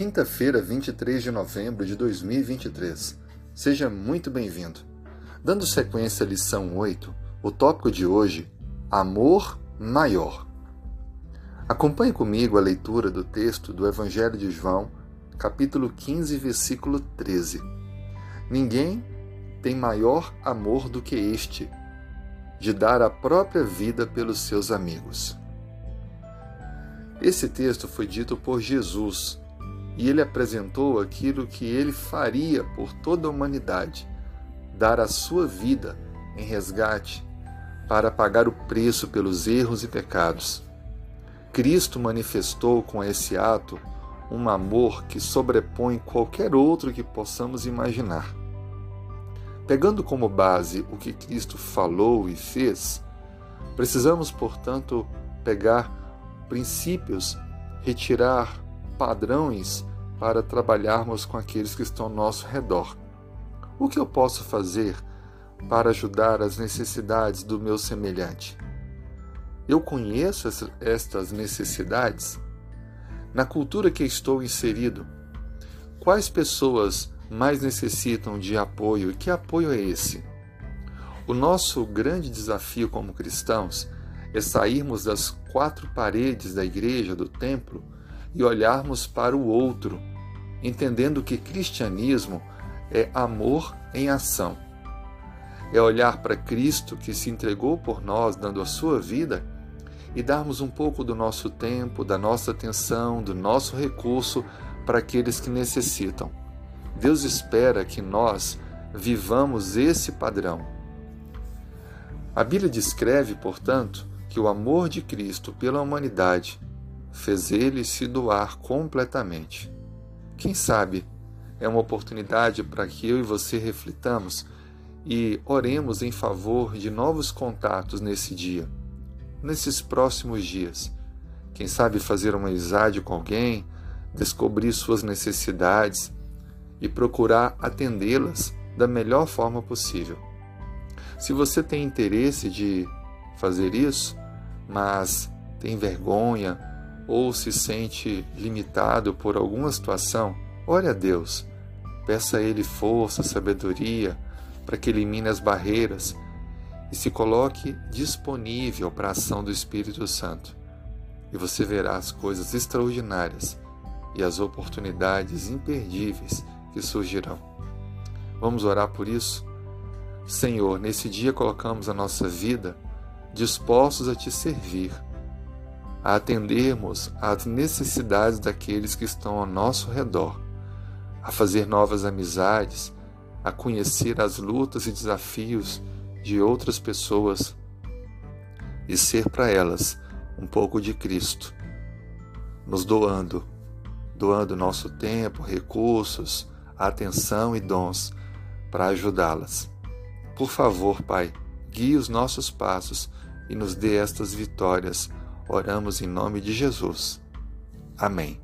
Quinta-feira, 23 de novembro de 2023. Seja muito bem-vindo. Dando sequência à lição 8, o tópico de hoje: Amor Maior. Acompanhe comigo a leitura do texto do Evangelho de João, capítulo 15, versículo 13. Ninguém tem maior amor do que este, de dar a própria vida pelos seus amigos. Esse texto foi dito por Jesus e ele apresentou aquilo que ele faria por toda a humanidade: dar a sua vida em resgate para pagar o preço pelos erros e pecados. Cristo manifestou com esse ato um amor que sobrepõe qualquer outro que possamos imaginar. Pegando como base o que Cristo falou e fez, precisamos, portanto, pegar princípios, retirar padrões para trabalharmos com aqueles que estão ao nosso redor. O que eu posso fazer para ajudar as necessidades do meu semelhante? Eu conheço estas necessidades? Na cultura que estou inserido, quais pessoas mais necessitam de apoio e que apoio é esse? O nosso grande desafio como cristãos é sairmos das quatro paredes da igreja, do templo, e olharmos para o outro, entendendo que cristianismo é amor em ação. É olhar para Cristo que se entregou por nós, dando a sua vida, e darmos um pouco do nosso tempo, da nossa atenção, do nosso recurso para aqueles que necessitam. Deus espera que nós vivamos esse padrão. A Bíblia descreve, portanto, que o amor de Cristo pela humanidade fez ele se doar completamente. Quem sabe é uma oportunidade para que eu e você reflitamos e oremos em favor de novos contatos nesse dia, nesses próximos dias. Quem sabe fazer uma amizade com alguém, descobrir suas necessidades e procurar atendê-las da melhor forma possível. Se você tem interesse de fazer isso, mas tem vergonha ou se sente limitado por alguma situação, ore a Deus. Peça a Ele força, sabedoria, para que elimine as barreiras e se coloque disponível para a ação do Espírito Santo. E você verá as coisas extraordinárias e as oportunidades imperdíveis que surgirão. Vamos orar por isso? Senhor, nesse dia colocamos a nossa vida dispostos a te servir a atendermos às necessidades daqueles que estão ao nosso redor, a fazer novas amizades, a conhecer as lutas e desafios de outras pessoas e ser para elas um pouco de Cristo, nos doando, doando nosso tempo, recursos, atenção e dons para ajudá-las. Por favor, Pai, guie os nossos passos e nos dê estas vitórias Oramos em nome de Jesus. Amém.